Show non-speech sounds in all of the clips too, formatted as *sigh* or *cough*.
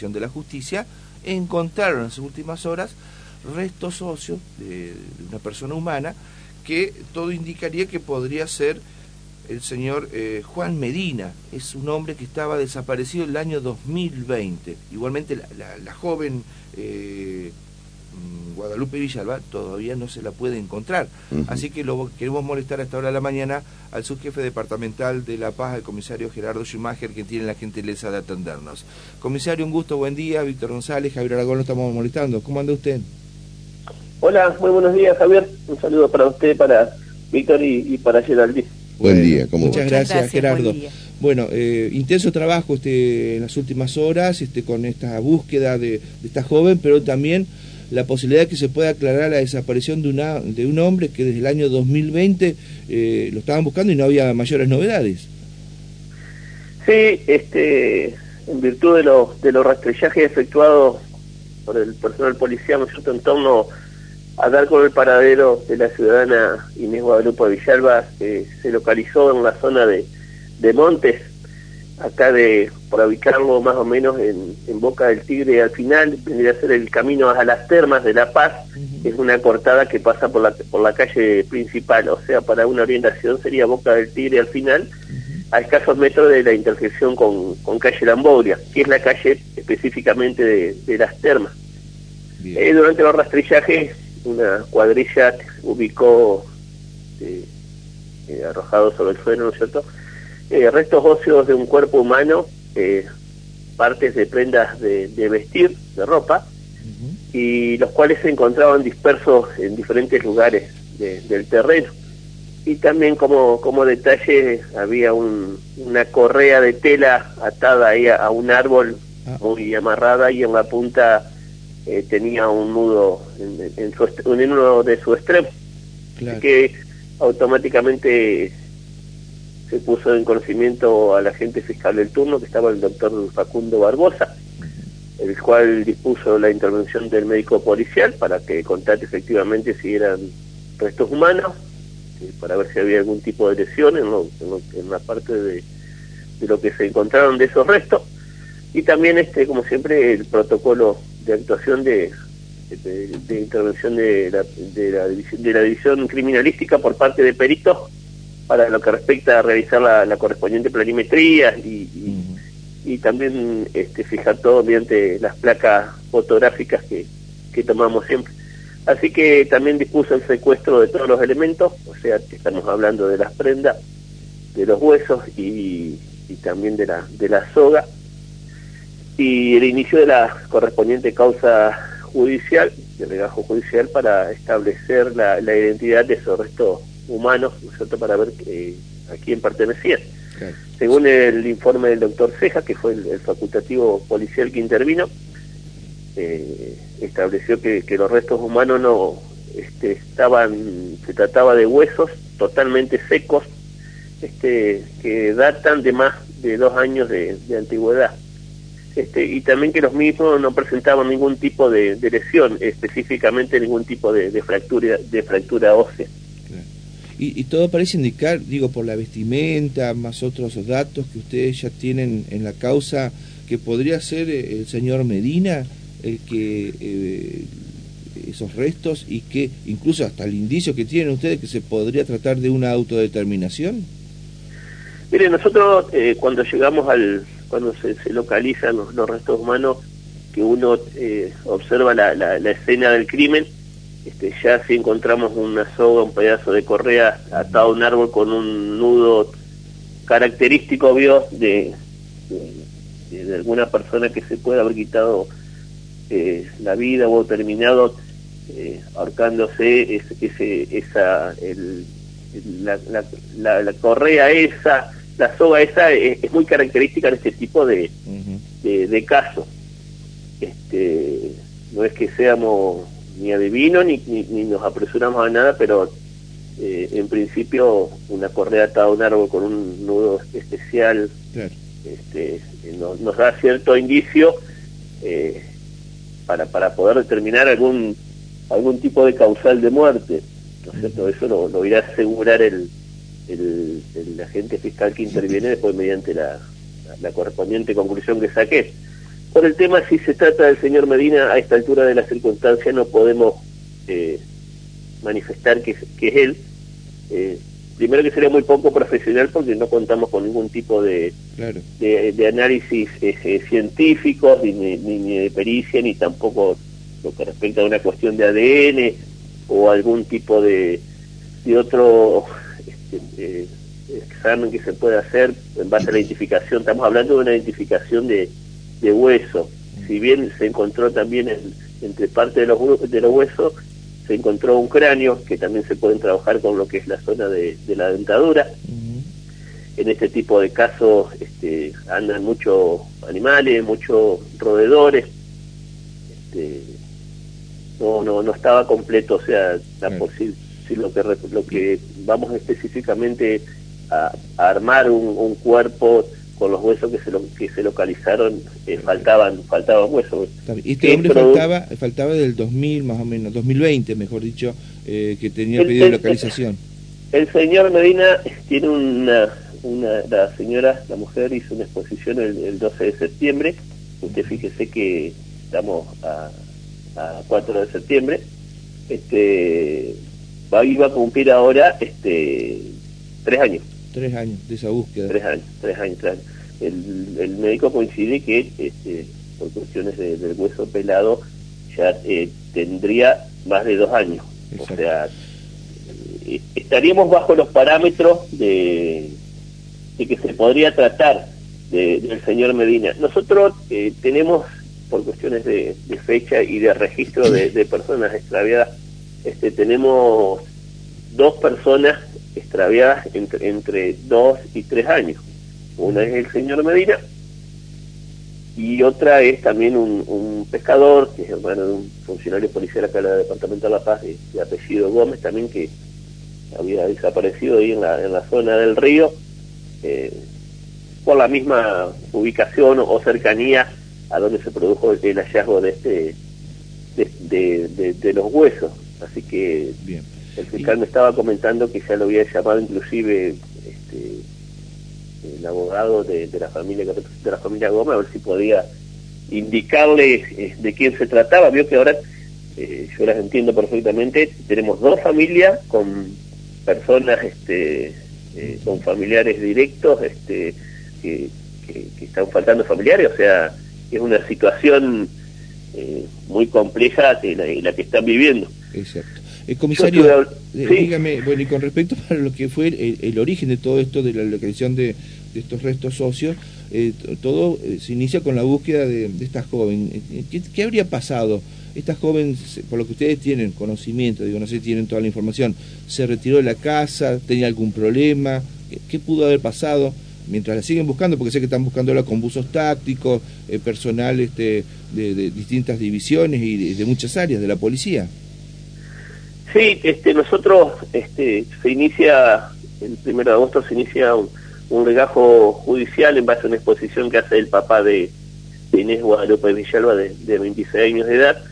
de la justicia, encontraron en sus últimas horas restos óseos de, una persona humana que todo indicaría que podría ser el señor eh, Juan Medina. Es un hombre que estaba desaparecido en el año 2020. Igualmente la, joven eh, Guadalupe Villalba todavía no se la puede encontrar. Así que lo queremos molestar hasta ahora de la mañana al subjefe departamental de La Paz, el comisario Gerardo Schumacher, que tiene la gentileza de atendernos. Comisario, un gusto, buen día. Víctor González, Javier Aragón, lo estamos molestando. ¿Cómo anda usted? Hola, muy buenos días, Javier. Un saludo para usted, para Víctor y, para Geraldine. Buen día, ¿cómo Muchas gracias, Gerardo. Bueno, eh, intenso trabajo este, en las últimas horas este, con esta búsqueda de, esta joven, pero también la posibilidad de que se pueda aclarar la desaparición de, una, de un hombre que desde el año 2020 eh, lo estaban buscando y no había mayores novedades. Sí, este, en virtud de los de los rastrellajes efectuados por el personal policial en torno a dar con el paradero de la ciudadana Inés Guadalupe Villalba, que se localizó en la zona de, de Montes, acá de, por ubicarlo más o menos en, en, Boca del Tigre, al final vendría a ser el camino a las termas de La Paz, es una cortada que pasa por la, por la calle principal, o sea, para una orientación sería Boca del Tigre al final, a escasos metros de la intersección con, con calle Lamboria, que es la calle específicamente de, de las termas. Eh, durante los rastrillajes una cuadrilla ubicó eh, eh, arrojado sobre el suelo, ¿no es cierto? Eh, restos óseos de un cuerpo humano, partes de prendas de, vestir, de ropa, y los cuales se encontraban dispersos en diferentes lugares del terreno. Y también como, como detalle había un, una correa de tela atada ahí a, un árbol ah. muy amarrada y en la punta eh, tenía un nudo en, en, uno de su extremo. que automáticamente se puso en conocimiento al agente fiscal del turno, que estaba el doctor Facundo Barbosa, el cual dispuso la intervención del médico policial para que contate efectivamente si eran restos humanos, eh, para ver si había algún tipo de lesión en, en, la parte de, de lo que se encontraron de esos restos. Y también, este como siempre, el protocolo de actuación de, de, intervención de la, de, la división, de la división criminalística por parte de peritos para lo que respecta a realizar la, correspondiente planimetría y, y, también este, fijar todo mediante las placas fotográficas que, que tomamos siempre. Así que también dispuso el secuestro de todos los elementos, o sea, que estamos hablando de las prendas, de los huesos y, y también de la, de la soga y el inicio de la correspondiente causa judicial, de regajo judicial, para establecer la, identidad de esos restos humanos, ¿no es cierto?, para ver eh, a quién pertenecían. Según el informe del doctor Ceja, que fue el, facultativo policial que intervino, eh, estableció que, que, los restos humanos no este, estaban, se trataba de huesos totalmente secos, este, que datan de más de dos años de antigüedad. Este, y también que los mismos no presentaban ningún tipo de, lesión, específicamente ningún tipo de, fractura de fractura ósea. Y, todo parece indicar, digo, por la vestimenta, más otros datos que ustedes ya tienen en la causa, que podría ser eh, el señor Medina el que eh, esos restos y que incluso hasta el indicio que tienen ustedes que se podría tratar de una autodeterminación. Mire, nosotros eh, cuando llegamos al, cuando se, localizan los, restos humanos, que uno eh, observa la, la, escena del crimen, este, ya si encontramos una soga, un pedazo de correa atado a un árbol con un nudo característico, vio, de, de, alguna persona que se puede haber quitado eh, la vida o terminado eh, ahorcándose ese, esa, el, la, la, la, correa esa, la soga esa es, muy característica de este tipo de, de, casos. Este, no es que seamos ni adivinos ni, ni, nos apresuramos a nada, pero eh, en principio una correa atada a un árbol con un nudo especial este, nos, da cierto indicio eh, para, para poder determinar algún algún tipo de causal de muerte. ¿no es cierto? Eso lo, lo irá a asegurar el, el, agente fiscal que interviene después mediante la, la, correspondiente conclusión que saqué. Por el tema, si se trata del señor Medina, a esta altura de la circunstancia no podemos eh, manifestar que, que, es él. Eh, primero que sería muy poco profesional porque no contamos con ningún tipo de, de, análisis eh, científicos, ni, ni, de pericia, ni tampoco lo que respecta a una cuestión de ADN o algún tipo de, de otro este, examen que se pueda hacer en base a la identificación. Estamos hablando de una identificación de, de hueso. Si bien se encontró también entre parte de los, de los huesos, se encontró un cráneo, que también se pueden trabajar con lo que es la zona de, la dentadura. En este tipo de casos este, andan muchos animales, muchos roedores. Este, no, no, no estaba completo, o sea, la si, lo que lo que vamos específicamente a, armar un cuerpo con los huesos que se, lo, que se localizaron eh, faltaban faltaban huesos. Este hombre faltaba, faltaba del 2000 más o menos, 2020 mejor dicho, eh, que tenía el, pedido de localización. El, señor Medina tiene una, una, la señora, la mujer hizo una exposición el, 12 de septiembre, usted fíjese que estamos a, a 4 de septiembre, este va, iba a cumplir ahora este tres años Tres años de esa búsqueda. Tres años, tres años, tres El, el médico coincide que este, por cuestiones del hueso pelado ya eh, tendría más de dos años. O sea, eh, estaríamos bajo los parámetros de, de que se podría tratar del señor Medina. Nosotros eh, tenemos, por cuestiones de, fecha y de registro de, de personas extraviadas, este, tenemos dos personas extraviadas entre, entre dos y tres años. Una es el señor Medina y otra es también un, pescador, que es hermano de un funcionario policial acá del Departamento de La Paz, de, apellido Gómez, también que había desaparecido ahí en la, en la zona del río, eh, por la misma ubicación o, cercanía a donde se produjo el hallazgo de este de, de los huesos. Así que Bien. El fiscal me estaba comentando que ya lo había llamado inclusive este, el abogado de, la familia de la familia Gómez a ver si podía indicarle eh, de quién se trataba. Vio que ahora eh, yo las entiendo perfectamente. Tenemos dos familias con personas, este, eh, con familiares directos, este, que, están faltando familiares. O sea, es una situación muy compleja la, la que están viviendo. Exacto. El comisario, eh, dígame, bueno, y con respecto a lo que fue el, origen de todo esto, de la localización de, estos restos socios, eh, todo eh, se inicia con la búsqueda de, esta joven. ¿Qué, habría pasado? Esta joven, por lo que ustedes tienen conocimiento, digo, no sé si tienen toda la información, ¿se retiró de la casa? ¿Tenía algún problema? ¿Qué, pudo haber pasado? Mientras la siguen buscando, porque sé que están buscándola con buzos tácticos, personal este, de, distintas divisiones y de muchas áreas de la policía. Sí, este, nosotros este, se inicia, el primero de agosto se inicia un, un legajo judicial en base a una exposición que hace el papá de, Inés Guadalupe Villalba de, de, 26 años de edad,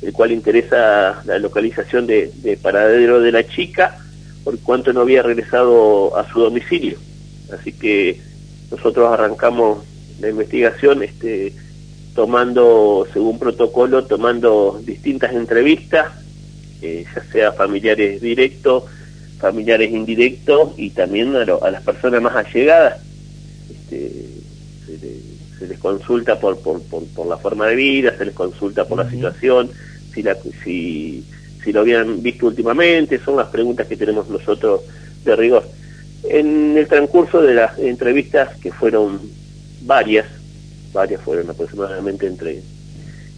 el cual interesa la localización de, paradero de la chica por cuanto no había regresado a su domicilio. Así que nosotros arrancamos la investigación este, tomando, según protocolo, tomando distintas entrevistas eh, ya sea familiares directos, familiares indirectos y también a, las personas más allegadas. Este, se, les consulta por, por, por, la forma de vida, se les consulta por la situación, si, la, si, si lo habían visto últimamente, son las preguntas que tenemos nosotros de rigor. En el transcurso de las entrevistas, que fueron varias, varias fueron aproximadamente entre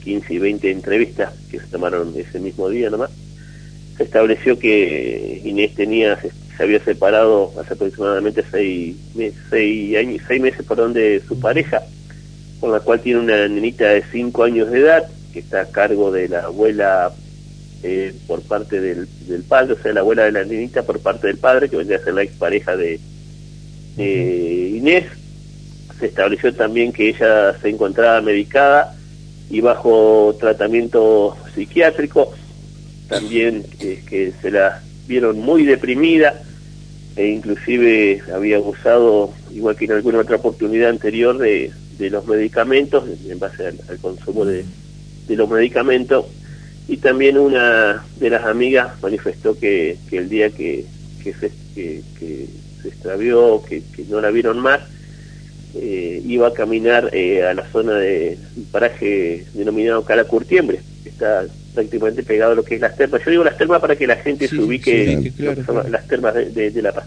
15 y 20 entrevistas que se tomaron ese mismo día nomás, se estableció que Inés tenía se, había separado hace aproximadamente seis, seis, años, seis meses por de su pareja, con la cual tiene una nenita de cinco años de edad, que está a cargo de la abuela eh, por parte del, del, padre, o sea, la abuela de la nenita por parte del padre, que vendría a ser la expareja de, de Inés. Se estableció también que ella se encontraba medicada y bajo tratamiento psiquiátrico también que, se la vieron muy deprimida e inclusive había abusado, igual que en alguna otra oportunidad anterior, de, de los medicamentos, en base al, consumo de, los medicamentos, y también una de las amigas manifestó que, el día que, que, se, que, se extravió, que, no la vieron más, eh, iba a caminar eh, a la zona de un paraje denominado Cala Curtiembre, que está prácticamente pegado a lo que es las termas. Yo digo las termas para que la gente se ubique las termas de, La Paz.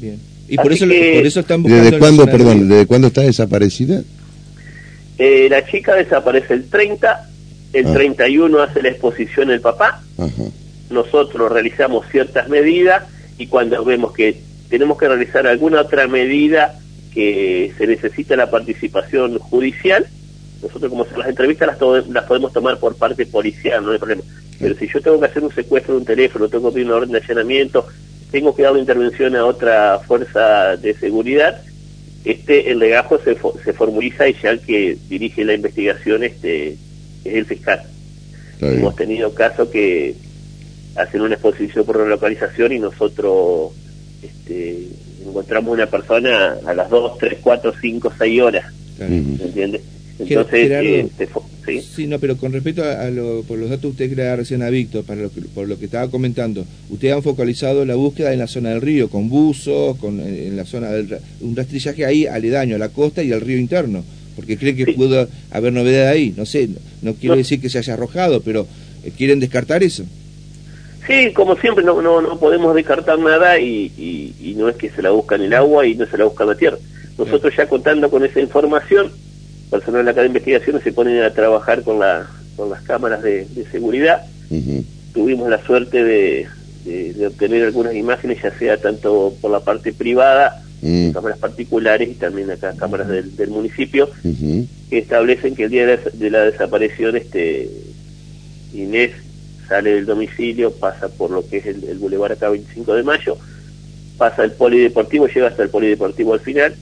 Bien. Y por eso, por eso están buscando... ¿Desde cuándo, perdón, desde cuándo está desaparecida? Eh, la chica desaparece el 30, el 31 ah. hace la exposición el papá, nosotros realizamos ciertas medidas y cuando vemos que tenemos que realizar alguna otra medida que se necesita la participación judicial, nosotros como son las entrevistas las, las podemos tomar por parte policial, no hay problema. Pero si yo tengo que hacer un secuestro de un teléfono, tengo que pedir una orden de allanamiento, tengo que dar una intervención a otra fuerza de seguridad, este el legajo se, se formuliza y ya el que dirige la investigación este es el fiscal. Hemos tenido casos que hacen una exposición por localización y nosotros este, encontramos una persona a las 2, 3, 4, 5, 6 horas. ¿Entiendes? Entonces, eh, ¿sí? no, pero con respecto a, lo, por los datos que usted crea recién a Víctor, para lo que, por lo que estaba comentando, ustedes han focalizado la búsqueda en la zona del río, con buzos, con, en la zona del un rastrillaje ahí aledaño a la costa y al río interno, porque creen que pudo haber novedad ahí. No sé, no, quiero decir que se haya arrojado, pero eh, ¿quieren descartar eso? Sí, como siempre, no, no, no podemos descartar nada y, y, no es que se la busca en el agua y no se la busca en la tierra. Nosotros ya contando con esa información, personal acá de investigación se ponen a trabajar con, la, con las cámaras de, seguridad. Tuvimos la suerte de, de, obtener algunas imágenes, ya sea tanto por la parte privada, cámaras particulares y también acá cámaras del, del municipio, que establecen que el día de la, desaparición este Inés sale del domicilio, pasa por lo que es el, el Boulevard acá 25 de mayo, pasa el polideportivo, llega hasta el polideportivo al final,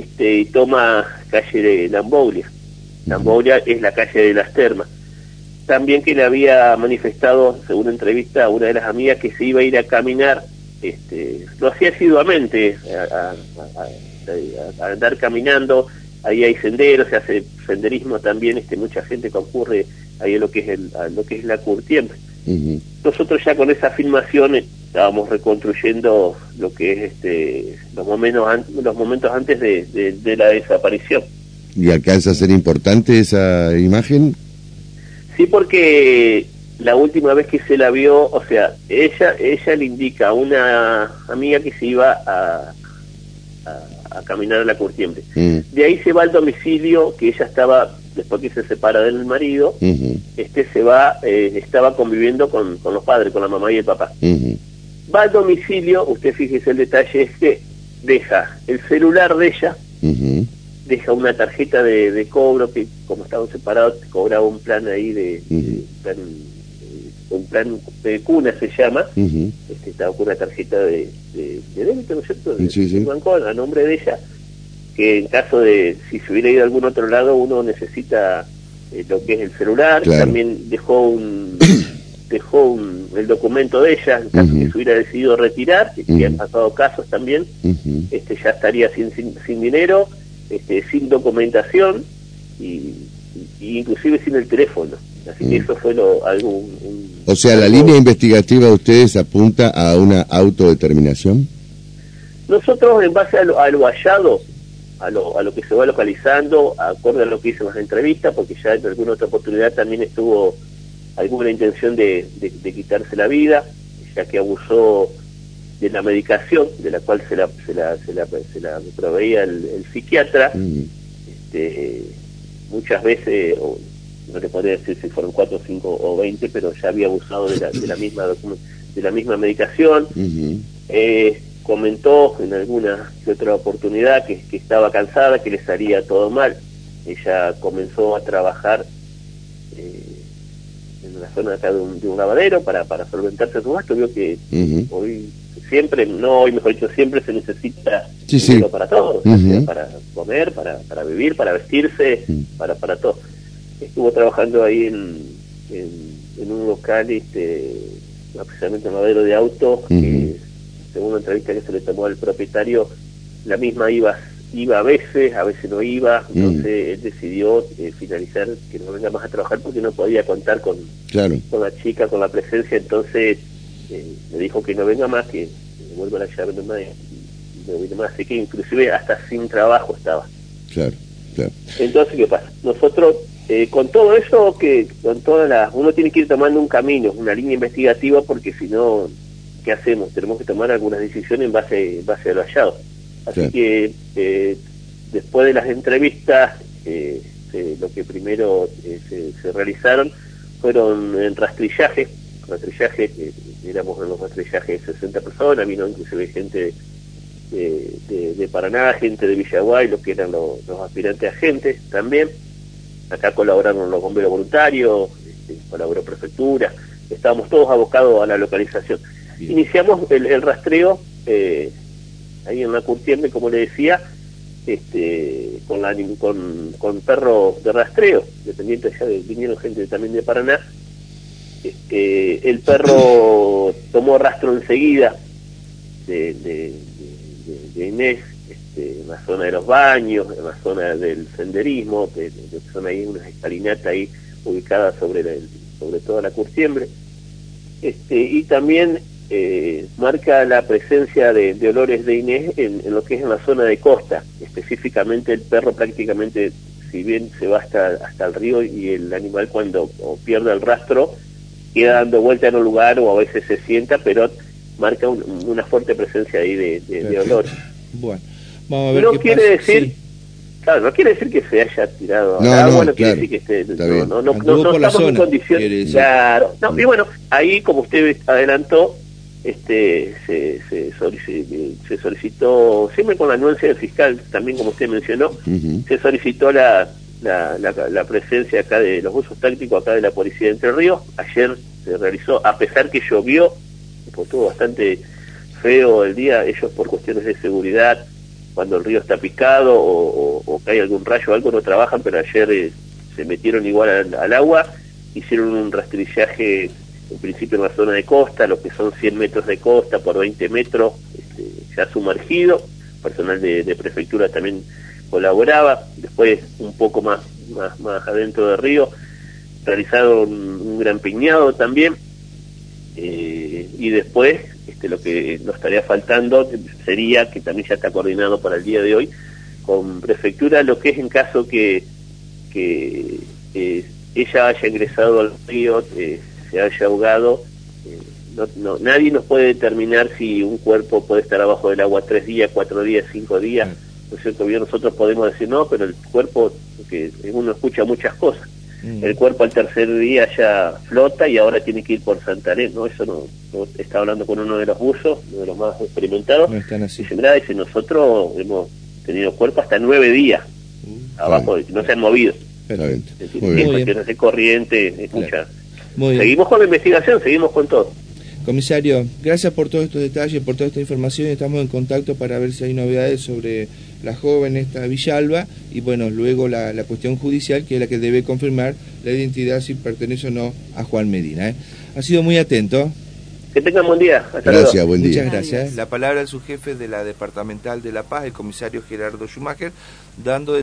este, y toma calle de Lamboglia. Lamboglia es la calle de las termas. También que le había manifestado, según entrevista a una de las amigas, que se iba a ir a caminar, este, lo hacía asiduamente, a, andar caminando, ahí hay senderos, se hace senderismo también, este, mucha gente concurre ahí a lo que es, el, lo que es la curtiembre. Nosotros ya con esa filmación estábamos reconstruyendo lo que es este los momentos los momentos antes de, la desaparición. Y alcanza a ser importante esa imagen sí porque la última vez que se la vio o sea ella ella le indica a una amiga que se iba a, a, caminar a la curtiembre mm. de ahí se va al domicilio que ella estaba después que se separa del marido este se va eh, estaba conviviendo con, con, los padres con la mamá y el papá va al domicilio, usted fíjese el detalle, es que deja el celular de ella, deja una tarjeta de, cobro que como estaban separados cobraba un plan ahí de, plan, eh, un plan de cuna se llama, este, estaba con una tarjeta de, de, débito, ¿no es cierto? De, sí, banco a nombre de ella, que en caso de si se hubiera ido a algún otro lado uno necesita eh, lo que es el celular, también dejó un *coughs* dejó el documento de ella en caso que se hubiera decidido retirar, y han pasado casos también, este ya estaría sin, sin, dinero, este, sin documentación y, inclusive sin el teléfono. Así que eso fue lo, algo... o sea, ¿la línea investigativa de ustedes apunta a una autodeterminación? Nosotros, en base a lo, hallado, a lo, a lo que se va localizando, acorde a lo que hice en las entrevistas, porque ya en alguna otra oportunidad también estuvo alguna intención de, de, quitarse la vida, ya que abusó de la medicación de la cual se la, se la, se la, se la proveía el, psiquiatra. Mm. Este, muchas veces, o, no te podría decir si fueron cuatro, cinco o veinte, pero ya había abusado de la, de la misma de la misma medicación. eh, comentó en alguna otra oportunidad que, que, estaba cansada, que le salía todo mal. Ella comenzó a trabajar zona acá de un, de un lavadero para, para solventarse su gasto, vio que hoy siempre, no hoy mejor dicho, siempre se necesita dinero para todo, para comer, para, para vivir, para vestirse, para, para todo. Estuvo trabajando ahí en, en, un local, este, precisamente un lavadero de autos, que según una entrevista que se le tomó al propietario, la misma iba iba a veces, a veces no iba, entonces él decidió eh, finalizar que no venga más a trabajar porque no podía contar con, Claro. con la chica, con la presencia, entonces eh, me dijo que no venga más, que me vuelva la llave nomás y no más, así que inclusive hasta sin trabajo estaba. Claro, claro. Entonces, ¿qué pasa? Nosotros, eh, con todo eso, que con todas las, uno tiene que ir tomando un camino, una línea investigativa, porque si no, ¿qué hacemos? Tenemos que tomar algunas decisiones en base, en base a lo hallado. Así que, eh, después de las entrevistas, eh, se- lo que primero eh, se, se realizaron fueron en rastrillaje, rastrillaje, eh, éramos en los rastrillajes 60 personas, vino inclusive gente de, de- de Paraná, gente de Villaguay, los que eran los, los aspirantes agentes también. Acá colaboraron los bomberos voluntarios, este, colaboró prefectura, estábamos todos abocados a la localización. Bien. Iniciamos el, el rastreo eh, ahí en la curtiembre, como le decía, este, con, la, con, con perros de rastreo, dependiente ya de, vinieron gente también de Paraná. Este, el perro *laughs* tomó rastro enseguida de, de, de- Inés este, en la zona de los baños, en la zona del senderismo, que, que son ahí unas escalinatas ahí ubicadas sobre, la- sobre toda la curtiembre. Este, y también eh, marca la presencia de, de olores de Inés en, en lo que es en la zona de costa. Específicamente el perro prácticamente, si bien se va hasta, hasta el río y el animal cuando o pierde el rastro, queda dando vuelta en un lugar o a veces se sienta, pero marca un- una fuerte presencia ahí de, de- olores. Bueno, vamos a ver No qué quiere pasa. decir, Sí. claro, no quiere decir que se haya tirado No, al agua, no, no, quiere claro. decir que esté, no, no, no, no- estamos en condiciones, quiere decir. claro, no, y bueno, ahí como usted adelantó, este, se, se, solici- se solicitó, siempre con la anuencia del fiscal, también como usted mencionó, se solicitó la, la, la, la presencia acá de los usos tácticos acá de la policía de Entre Ríos. Ayer se realizó, a pesar que llovió, pues estuvo bastante feo el día, ellos por cuestiones de seguridad, cuando el río está picado o, o- o cae algún rayo o algo, no trabajan, pero ayer eh, se metieron igual al, al agua, hicieron un rastrillaje en principio en la zona de costa, lo que son 100 metros de costa por 20 metros, este, ya sumergido, personal de, prefectura también colaboraba, después un poco más, más, más adentro del río, realizaron un gran piñado también, eh, y después este, lo que nos estaría faltando sería, que también ya está coordinado para el día de hoy, con prefectura, lo que es en caso que, que eh, ella haya ingresado al río, eh, se haya ahogado, eh, no, no, nadie nos puede determinar si un cuerpo puede estar abajo del agua tres días, cuatro días, cinco días, ¿no es cierto? Bien, nosotros podemos decir no, pero el cuerpo, que uno escucha muchas cosas, Mm. el cuerpo al tercer día ya flota y ahora tiene que ir por Santaré, ¿no? Eso no, no- está hablando con uno de los buzos, uno de los más experimentados, No están así. dice, mirá, dice, nosotros hemos tenido cuerpo hasta nueve días Uh, abajo, no se han movido. Es decir, Muy bien. de corriente, escucha. Muy bien. Seguimos con la investigación, seguimos con todo. Comisario, gracias por todos estos detalles, por toda esta información. Estamos en contacto para ver si hay novedades sobre la joven esta Villalba y bueno, luego la, la cuestión judicial que es la que debe confirmar la identidad si pertenece o no a Juan Medina. ¿eh? Ha sido muy atento. Que tengan buen día. Hasta luego. Gracias, buen Muchas día. gracias. La palabra de su jefe de la Departamental de La Paz, el comisario Gerardo Schumacher, dando